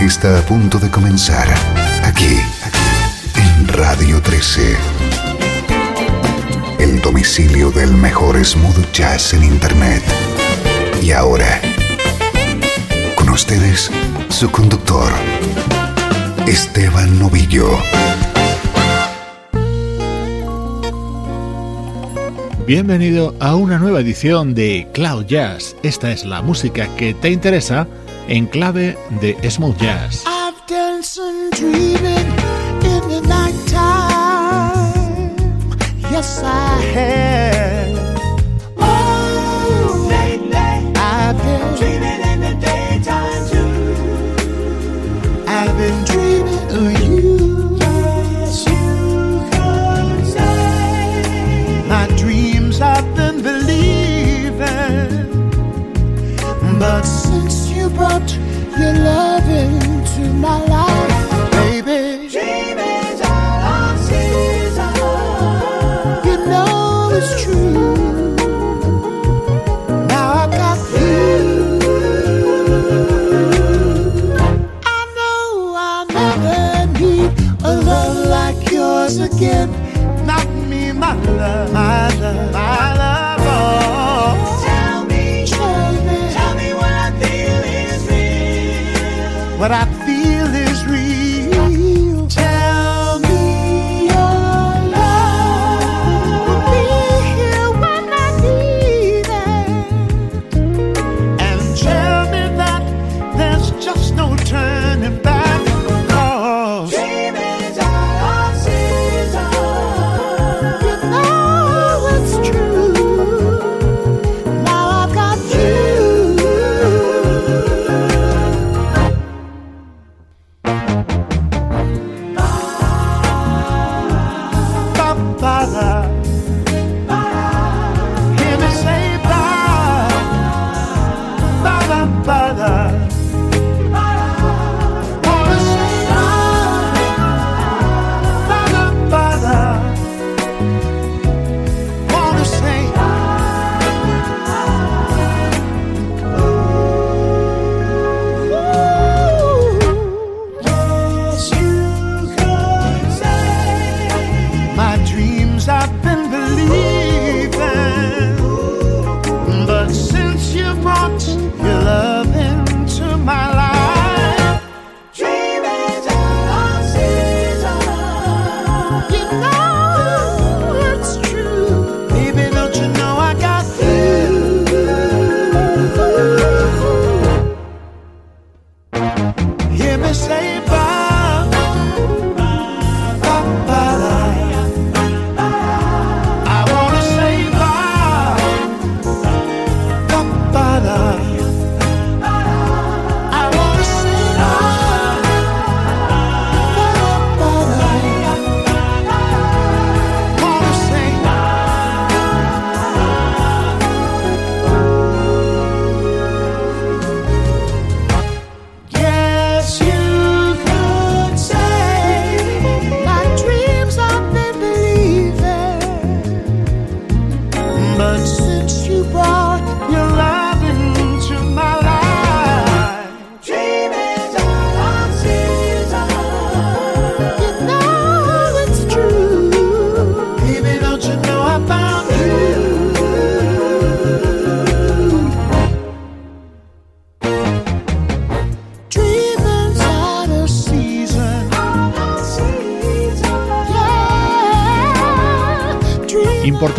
Está a punto de comenzar aquí en Radio 13. El domicilio del mejor smooth jazz en Internet. Y ahora, con ustedes, su conductor, Esteban Novillo. Bienvenido a una nueva edición de Cloud Jazz. Esta es la música que te interesa en clave de smooth jazz. I've love into my life, baby. You know it's true. Now I got you. I know I'll never need a love like yours again. Not me, my love, my love, my love.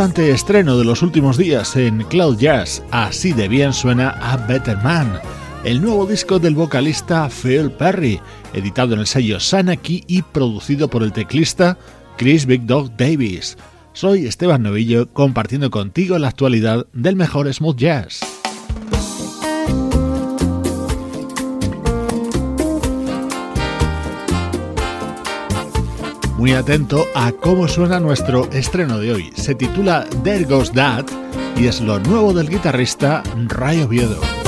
Importante estreno de los últimos días en Cloud Jazz. Así de bien suena a Better Man, el nuevo disco del vocalista Phil Perry, editado en el sello Sanaki y producido por el teclista Chris Big Dog Davis. Soy Esteban Novillo compartiendo contigo la actualidad del mejor smooth jazz. Muy atento a cómo suena nuestro estreno de hoy. Se titula There Goes That y es lo nuevo del guitarrista Ray Oviedo.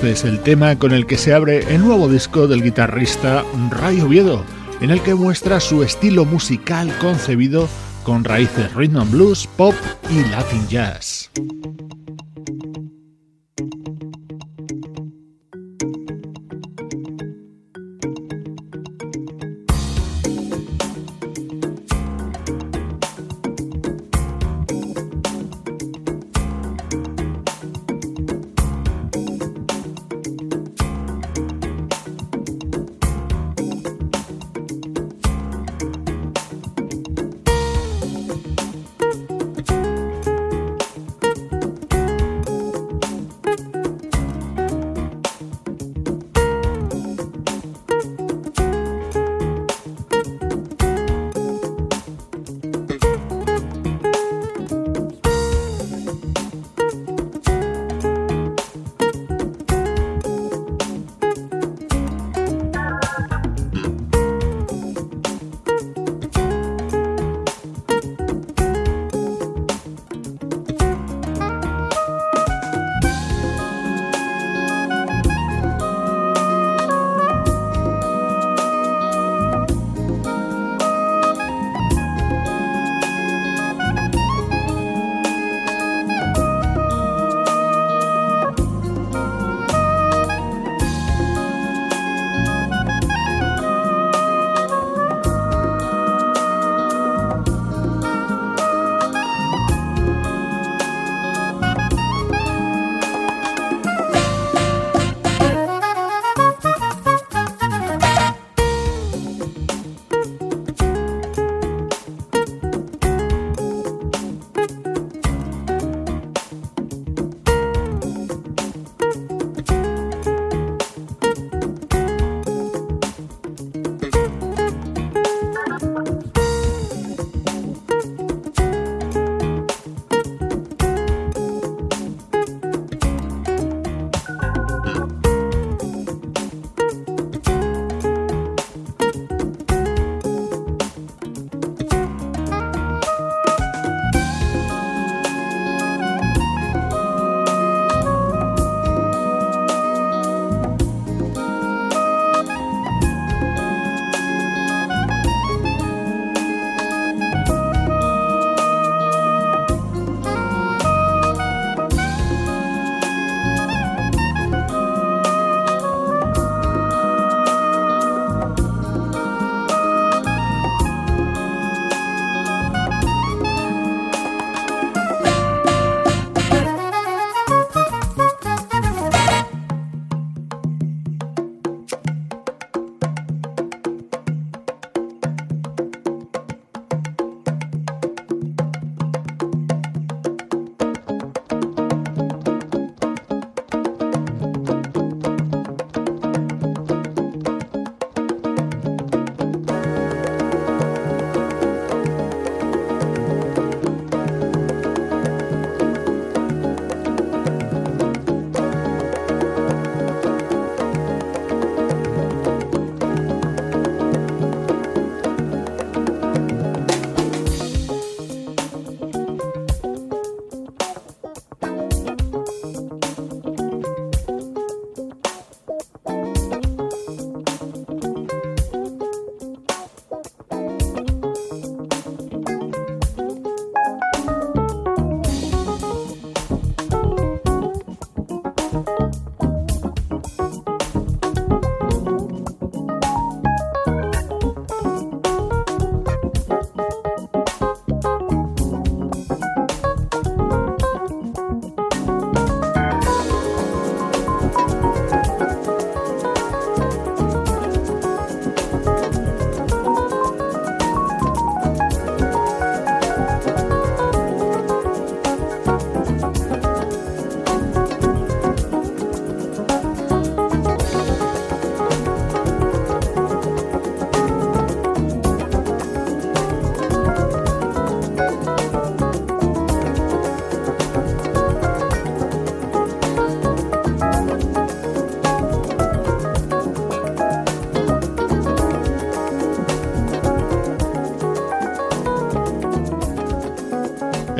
Este es el tema con el que se abre el nuevo disco del guitarrista Ray Oviedo, en el que muestra su estilo musical concebido con raíces rhythm and blues, pop y latin jazz.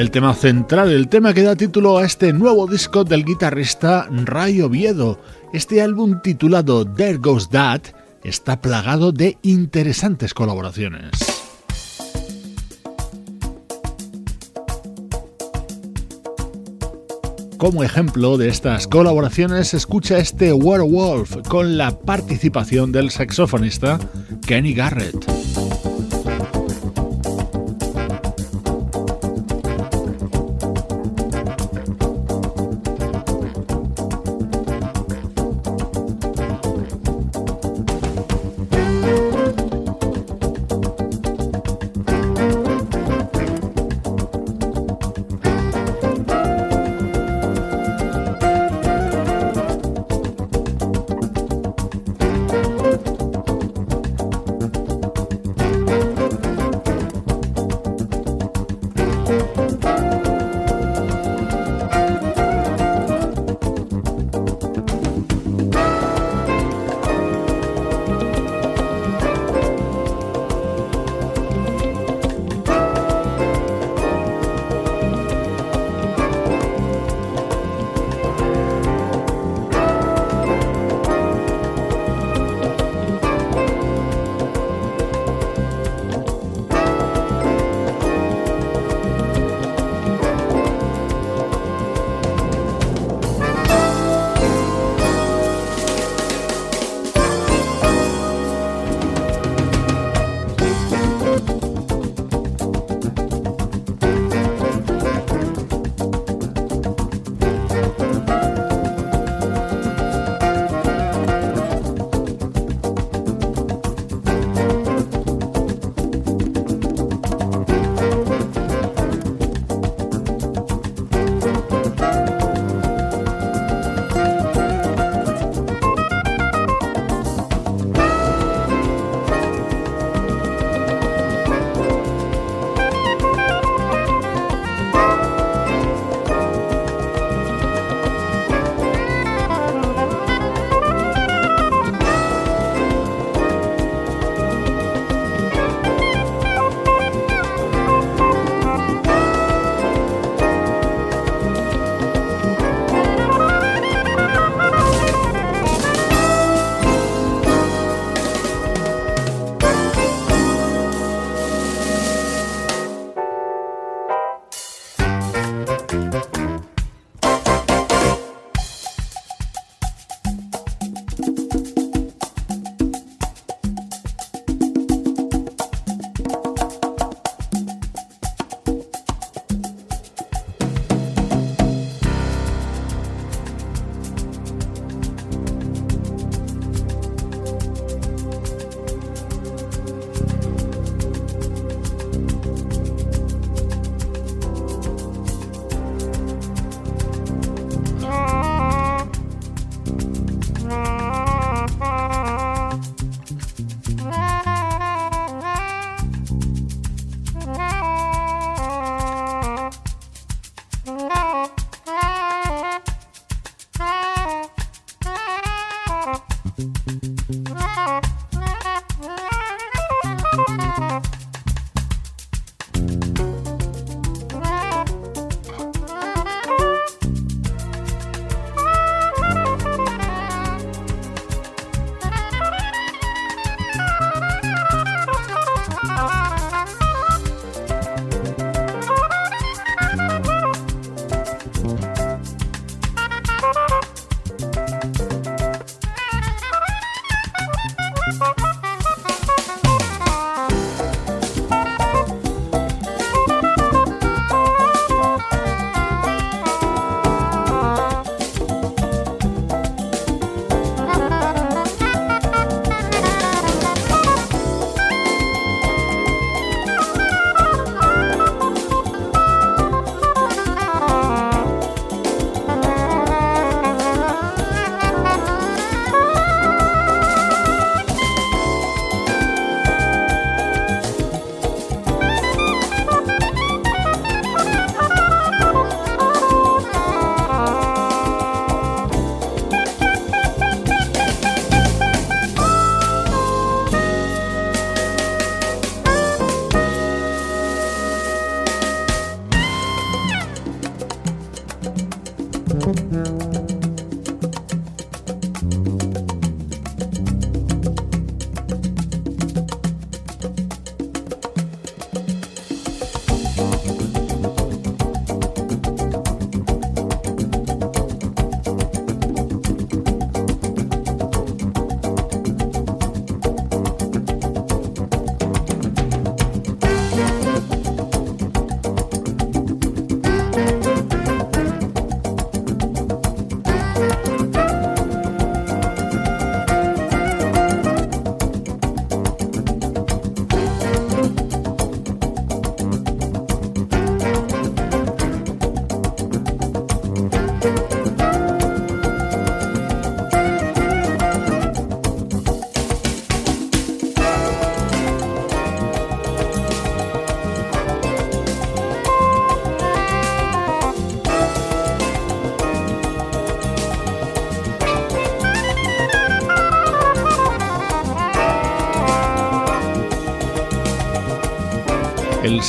El tema central, el tema que da título a este nuevo disco del guitarrista Ray Oviedo. Este álbum titulado There Goes That está plagado de interesantes colaboraciones. Como ejemplo de estas colaboraciones, escucha este Werewolf con la participación del saxofonista Kenny Garrett.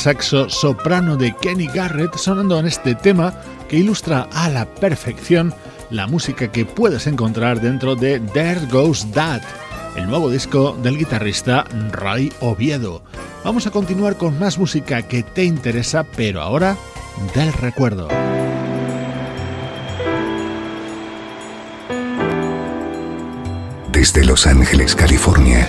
Saxo soprano de Kenny Garrett sonando en este tema que ilustra a la perfección la música que puedes encontrar dentro de There Goes That, el nuevo disco del guitarrista Ray Oviedo. Vamos a continuar con más música que te interesa, pero ahora del recuerdo. Desde Los Ángeles, California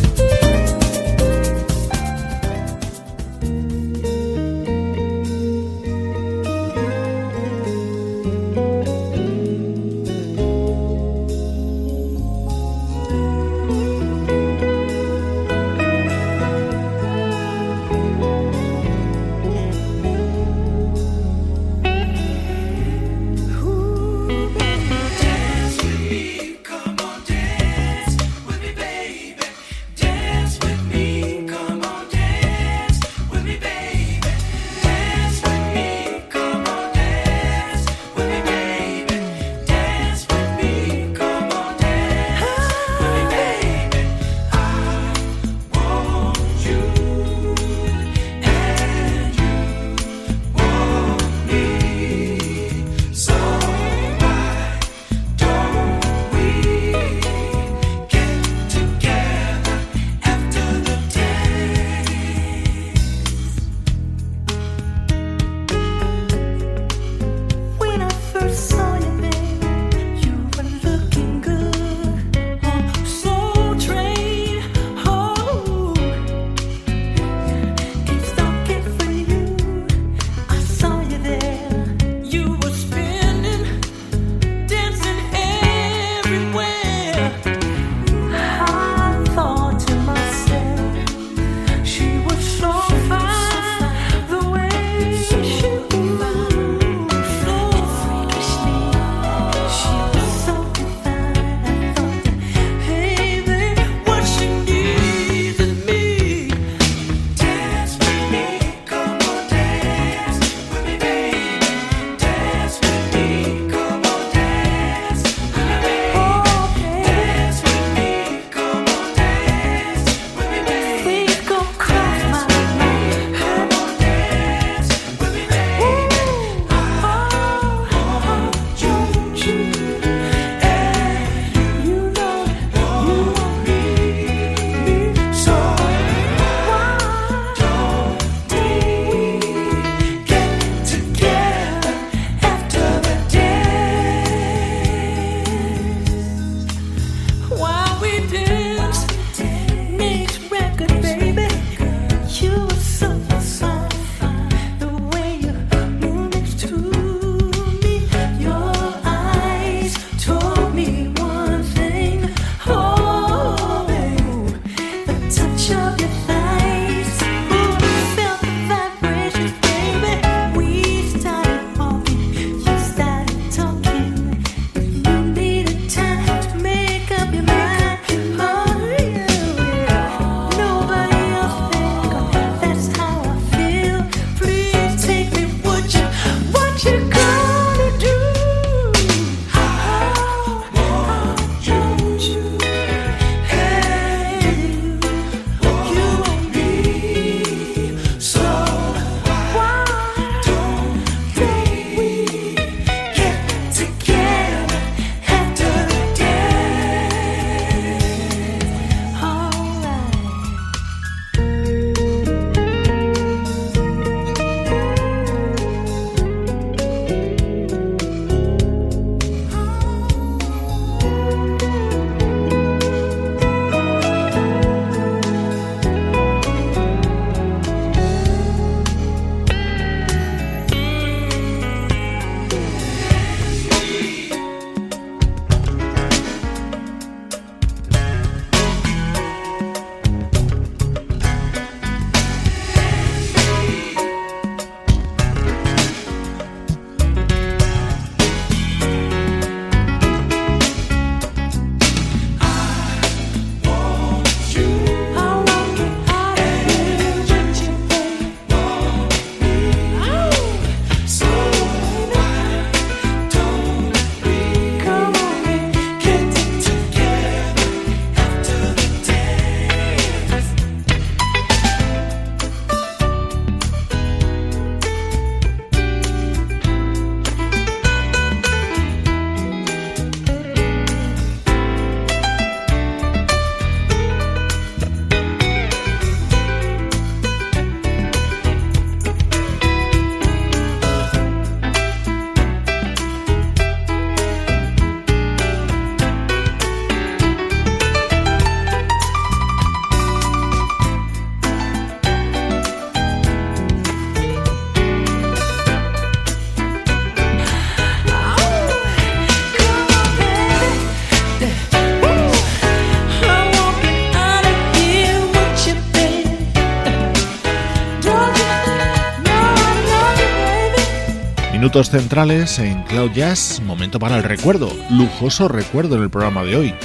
Minutos centrales en Cloud Jazz, momento para el recuerdo, lujoso recuerdo en el programa de hoy.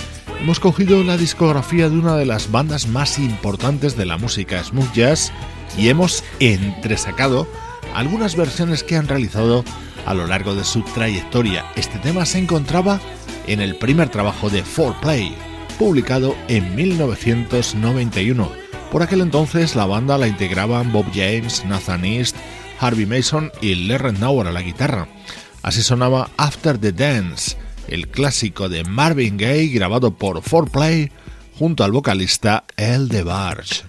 Hemos cogido la discografía de una de las bandas más importantes de la música smooth jazz y hemos entresacado algunas versiones que han realizado a lo largo de su trayectoria. Este tema se encontraba en el primer trabajo de 4Play, publicado en 1991. Por aquel entonces la banda la integraban Bob James, Nathan East, Harvey Mason y Larry Nauer a la guitarra. Así sonaba After the Dance, el clásico de Marvin Gaye grabado por 4Play junto al vocalista El DeBarge.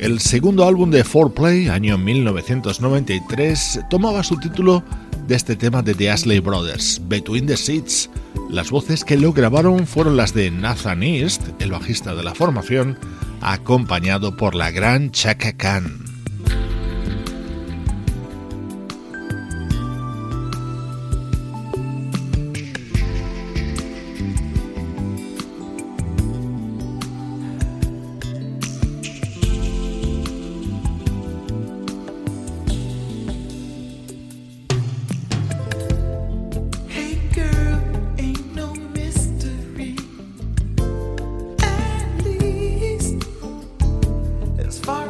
El segundo álbum de 4Play, año 1993, tomaba su título de este tema de The Ashley Brothers, Between the Seats. Las voces que lo grabaron fueron las de Nathan East, el bajista de la formación, acompañado por la gran Chaka Khan. as far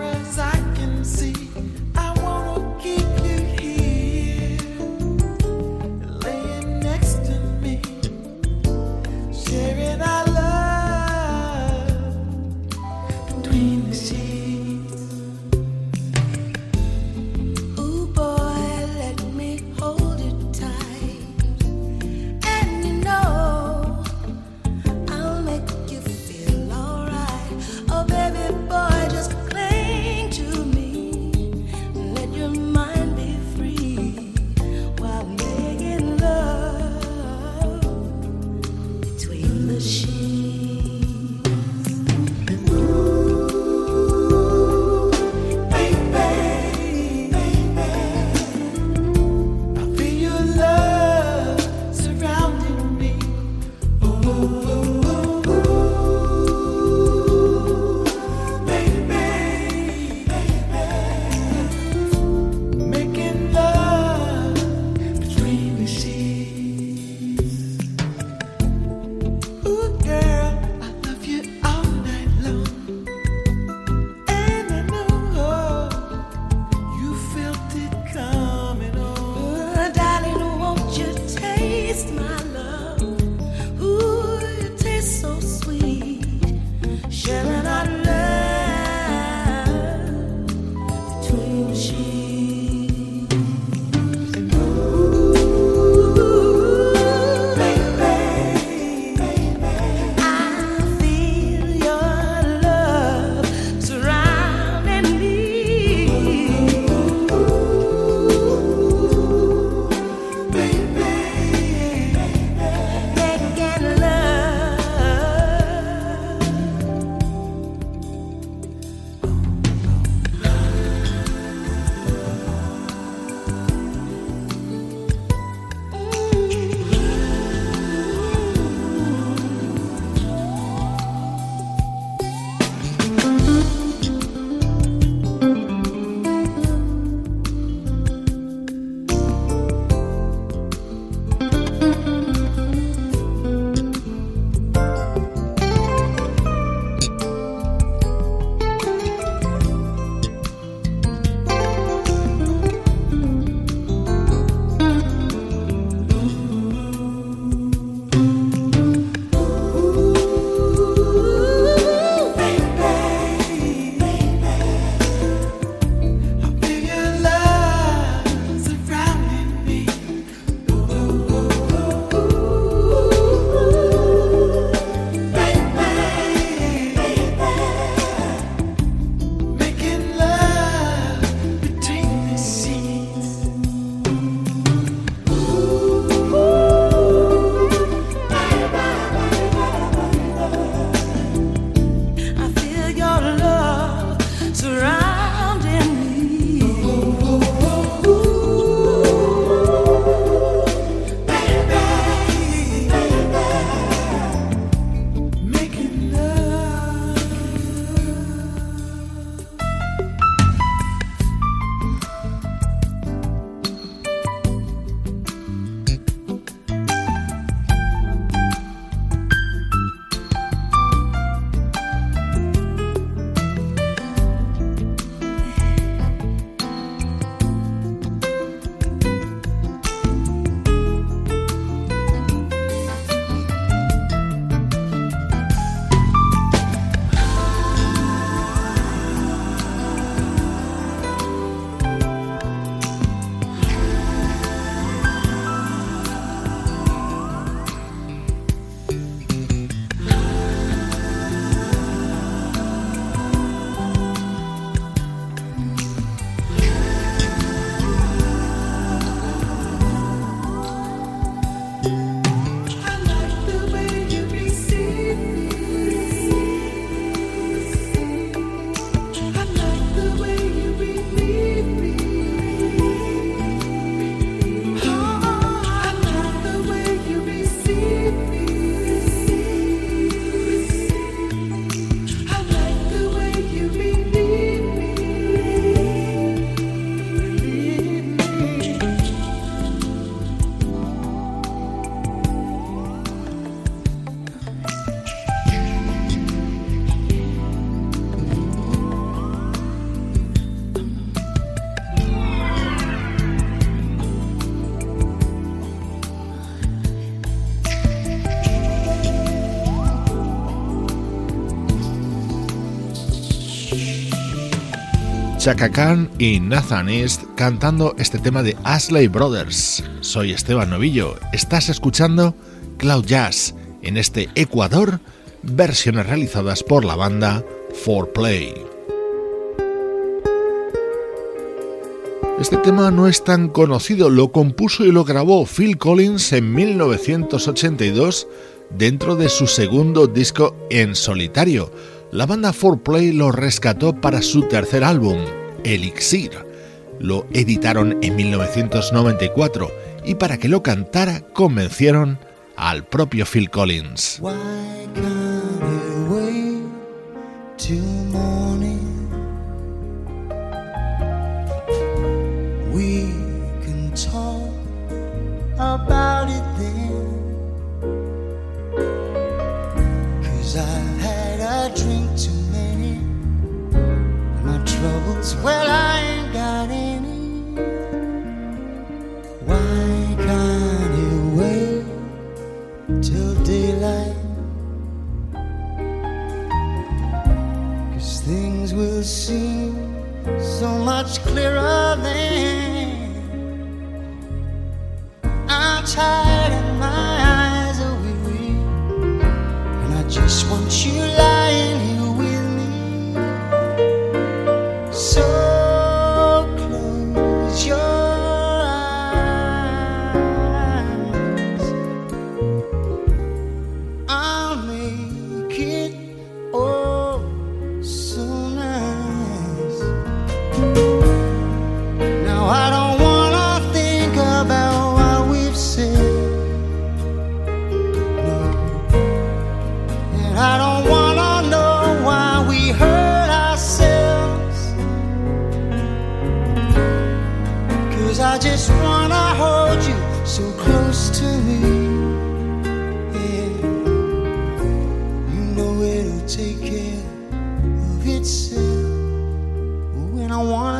Chaka Khan y Nathan East cantando este tema de Ashley Brothers. Soy Esteban Novillo, estás escuchando Cloud Jazz en este Ecuador, versiones realizadas por la banda 4Play. Este tema no es tan conocido, lo compuso y lo grabó Phil Collins en 1982 dentro de su segundo disco en solitario la banda 4Play lo rescató para su tercer álbum, Elixir. Lo editaron en 1994 y para que lo cantara convencieron al propio Phil Collins. Well, I ain't got any. Why can't you wait till daylight? Cause things will seem so much clearer then. I'm tired and my eyes are weary, and I just want you lying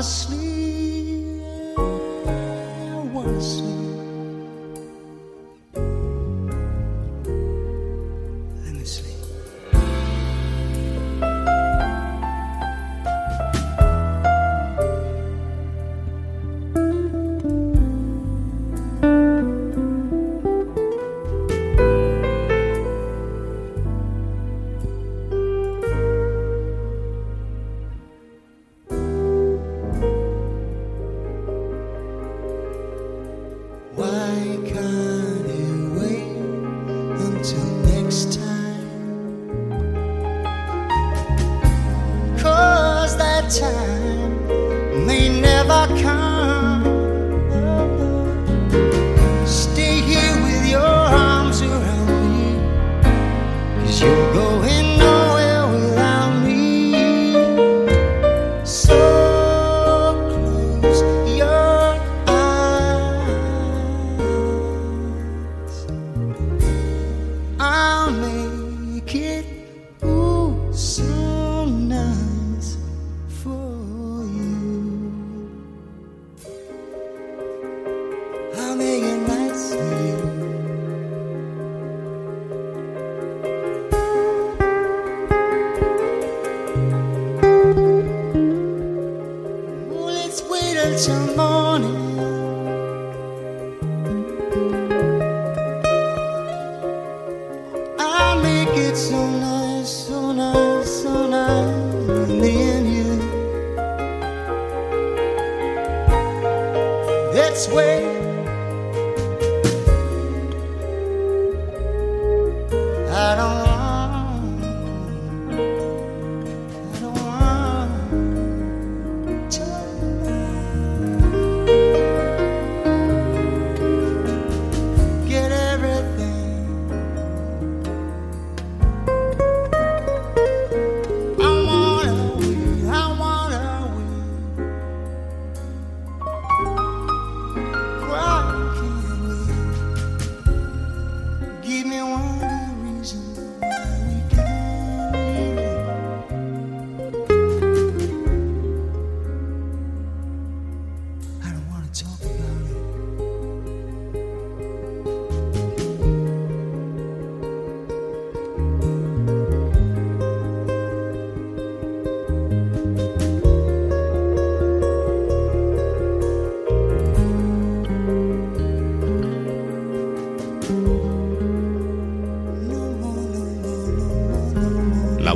asleep.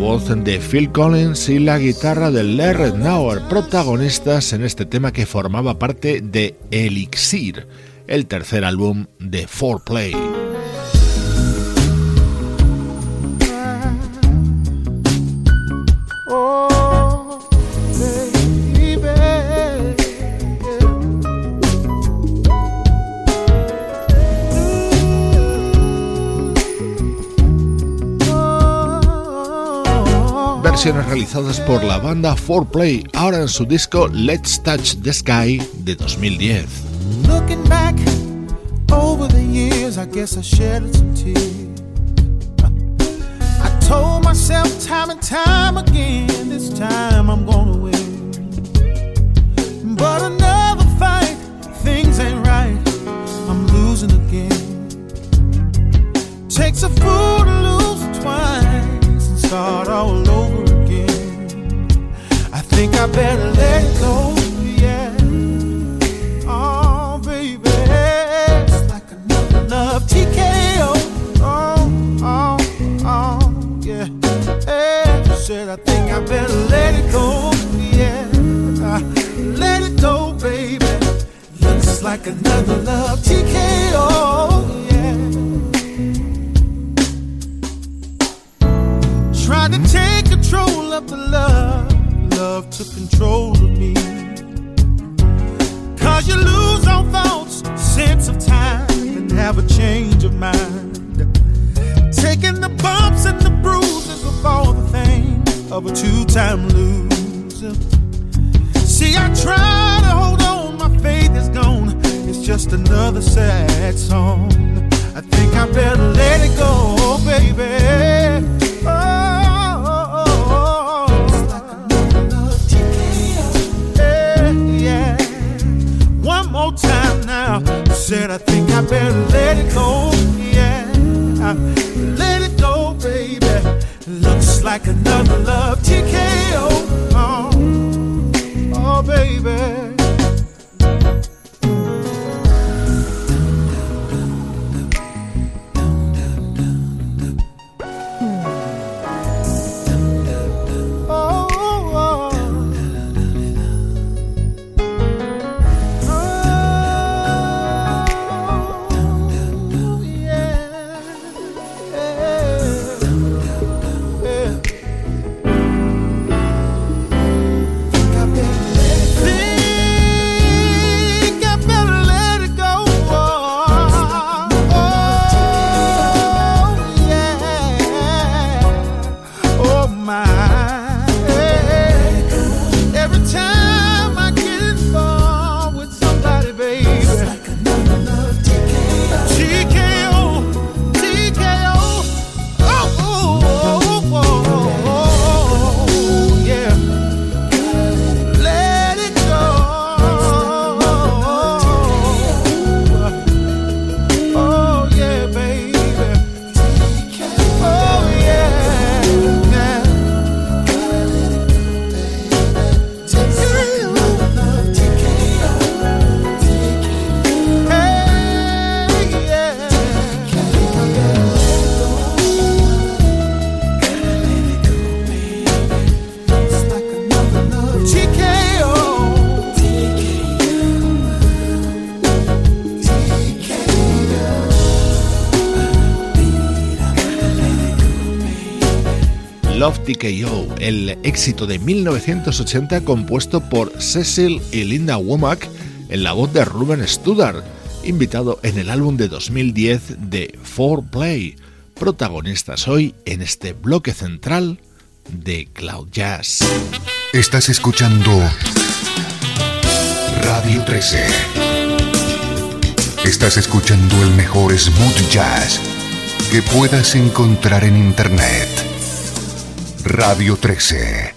Voz de Phil Collins y la guitarra de Larry Nauer, protagonistas en este tema que formaba parte de Elixir, el tercer álbum de 4Play. Realizadas por la banda 4Play, ahora en su disco Let's Touch the Sky de 2010. Looking back over the years, I guess I shed some tears. I told myself time and time again, this time I'm gonna win. But another fight, things ain't right, I'm losing again. Takes a fool to lose twice and start all over think I better let it go. Yeah. Oh, baby. It's like another love TKO. Oh, oh, oh, yeah. Hey, said I think I better let it go. Yeah. Uh, let it go, baby. Looks like another love TKO. Of a two time loser. See, I try to hold on, my faith is gone. It's just another sad song. I think I better let it go, baby. Oh. Time now. Said I think I better let it go. Yeah, let it go, baby. Looks like another love TKO. Oh, oh baby. El éxito de 1980 compuesto por Cecil y Linda Womack en la voz de Ruben Studdard, invitado en el álbum de 2010 de 4Play, protagonistas hoy en este bloque central de Cloud Jazz. Estás escuchando Radio 13. Estás escuchando el mejor smooth jazz que puedas encontrar en Internet. Radio 13.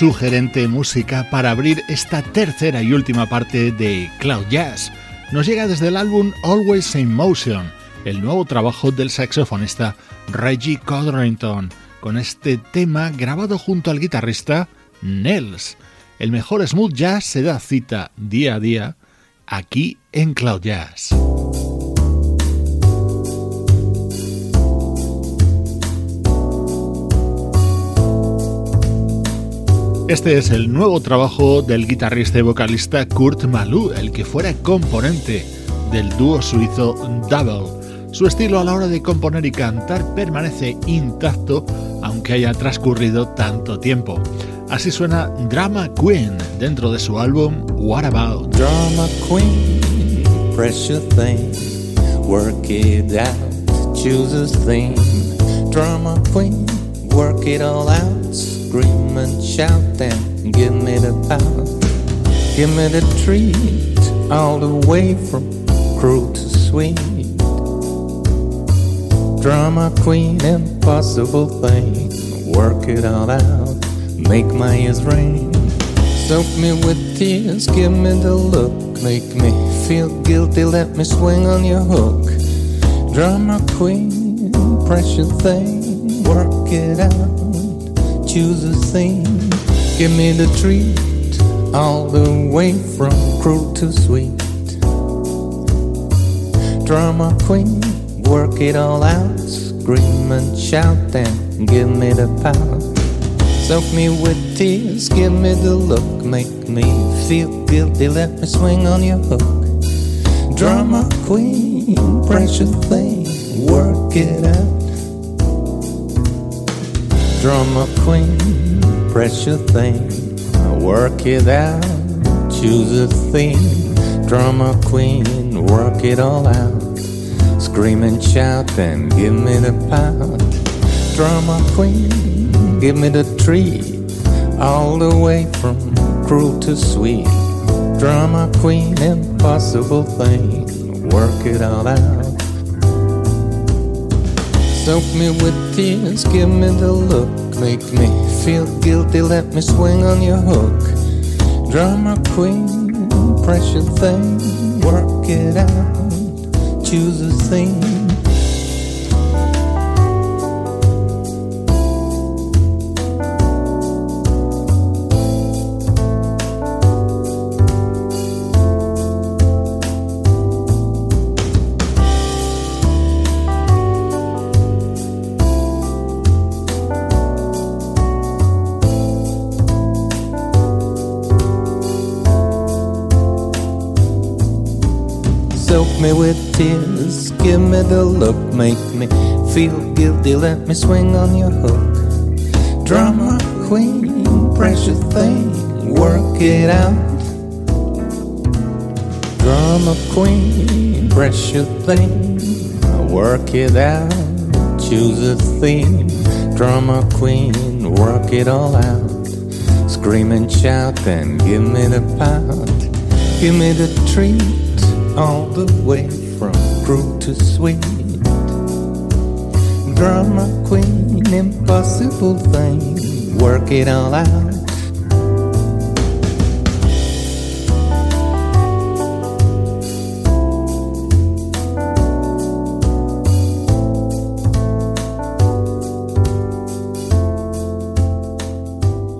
Sugerente música para abrir esta tercera y última parte de Cloud Jazz. Nos llega desde el álbum Always in Motion, el nuevo trabajo del saxofonista Reggie Codrington, con este tema grabado junto al guitarrista Nels. El mejor smooth jazz se da cita día a día aquí en Cloud Jazz. Este es el nuevo trabajo del guitarrista y vocalista Kurt Malou, el que fuera componente del dúo suizo Double. Su estilo a la hora de componer y cantar permanece intacto aunque haya transcurrido tanto tiempo. Así suena Drama Queen dentro de su álbum What About. Drama Queen, precious thing, work it out, choose a theme. Drama Queen, work it all out. Scream and shout and give me the power. Give me the treat all the way from cruel to sweet. Drama queen, impossible thing. Work it all out, make my ears ring. Soak me with tears, give me the look. Make me feel guilty, let me swing on your hook. Drama queen, precious thing, work it out choose a thing. Give me the treat, all the way from cruel to sweet. Drama queen, work it all out. Scream and shout and give me the power. Soak me with tears, give me the look. Make me feel guilty, let me swing on your hook. Drama queen, precious thing, work it out drummer queen, precious thing. Work it out, choose a theme. Drummer queen, work it all out. Scream and shout and give me the pound. Drummer queen, give me the treat. All the way from cruel to sweet. Drama queen, impossible thing. Work it all out. Soak me with tears, give me the look. Make me feel guilty, let me swing on your hook. Drama queen, precious thing, work it out. Choose a theme tears, give me the look, make me feel guilty, let me swing on your hook. Drama queen, precious thing, work it out. Drama queen, precious thing, work it out. Choose a theme, drama queen, work it all out. Scream and shout then give me the pound, give me the treat all the way cruel to sweet. Drama queen, impossible thing, work it all out.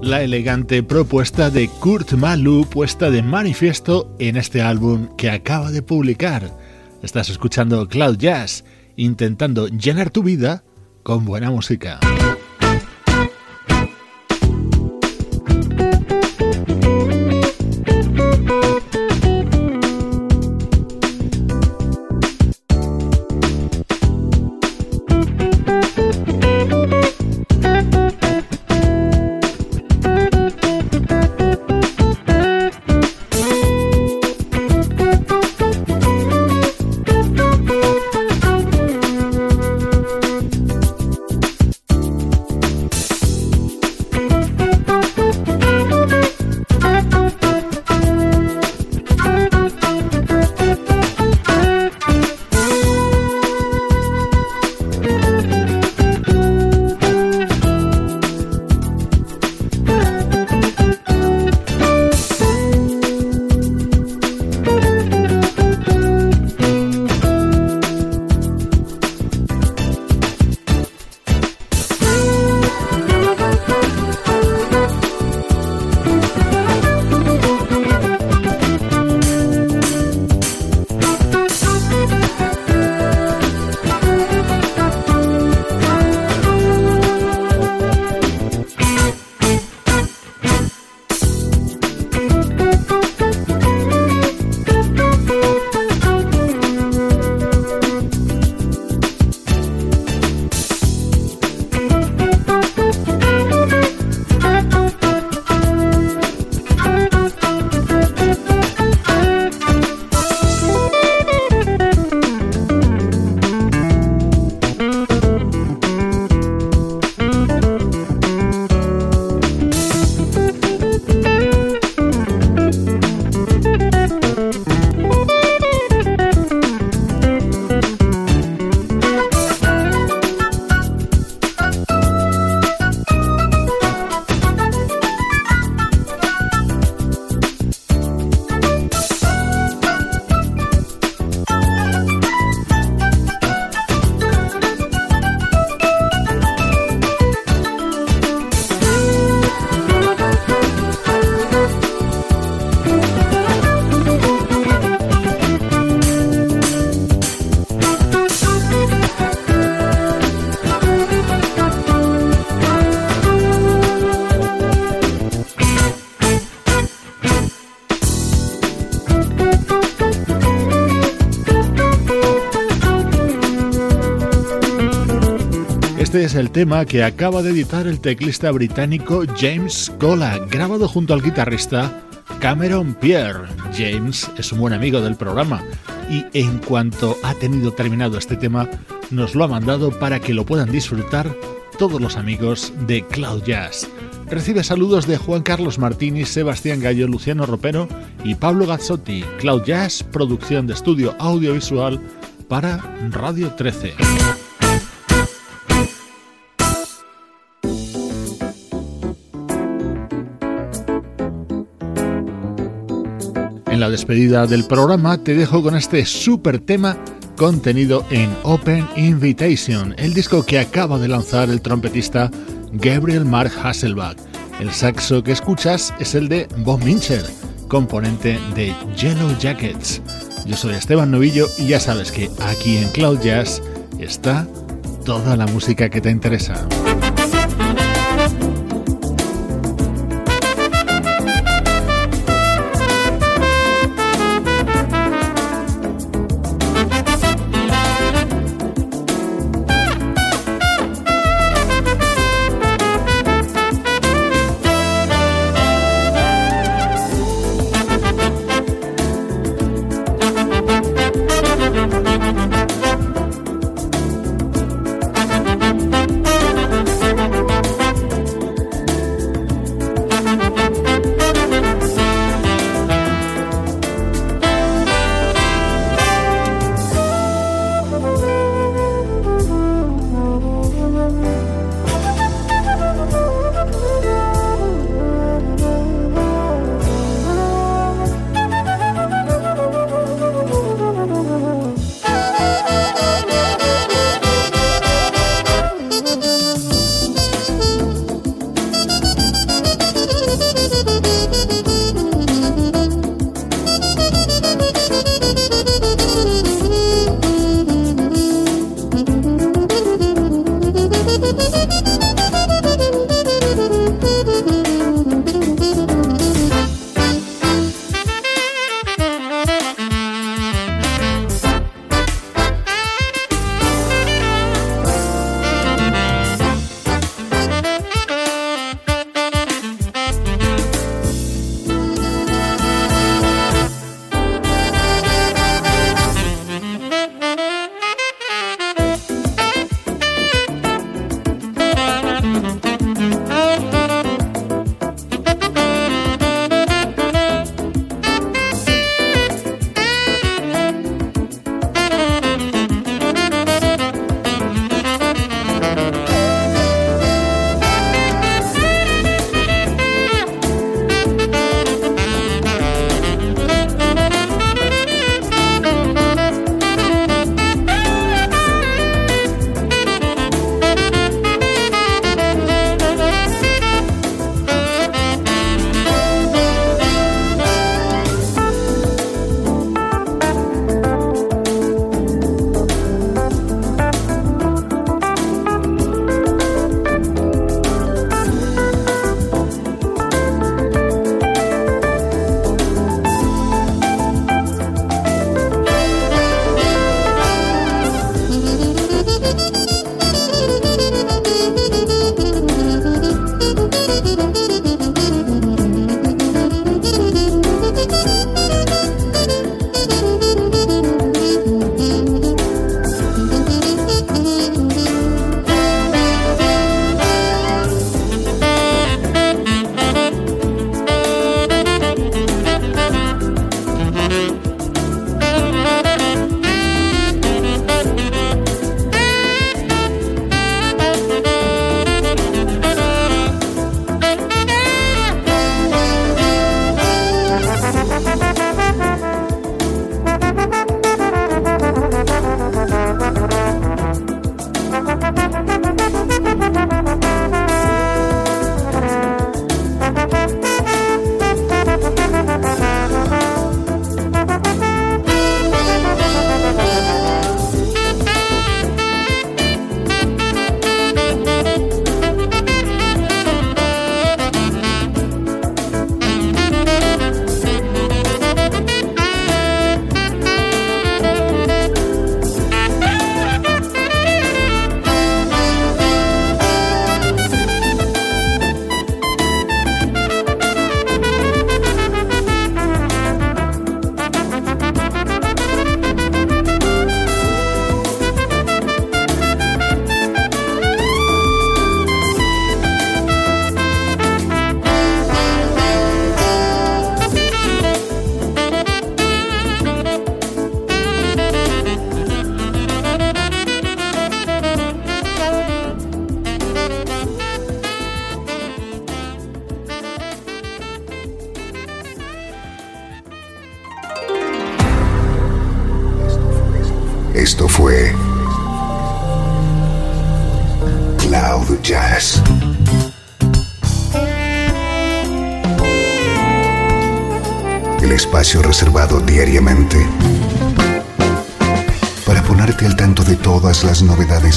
la elegante propuesta de Kurt Malu puesta de manifiesto en este álbum que acaba de publicar. Estás escuchando Cloud Jazz, intentando llenar tu vida con buena música. Es el tema que acaba de editar el teclista británico James Gola, grabado junto al guitarrista Cameron Pierre. James es un buen amigo del programa y en cuanto ha tenido terminado este tema, nos lo ha mandado para que lo puedan disfrutar todos los amigos de Cloud Jazz. Recibe saludos de Juan Carlos Martini, Sebastián Gallo, Luciano Ropero y Pablo Gazzotti. Cloud Jazz, producción de estudio audiovisual para Radio 13. La despedida del programa te dejo con este super tema contenido en Open Invitation, el disco que acaba de lanzar el trompetista Gabriel Mark Hasselbach. El saxo que escuchas es el de Bob Mincher, componente de Yellow Jackets. Yo soy Esteban Novillo y ya sabes que aquí en Cloud Jazz está toda la música que te interesa.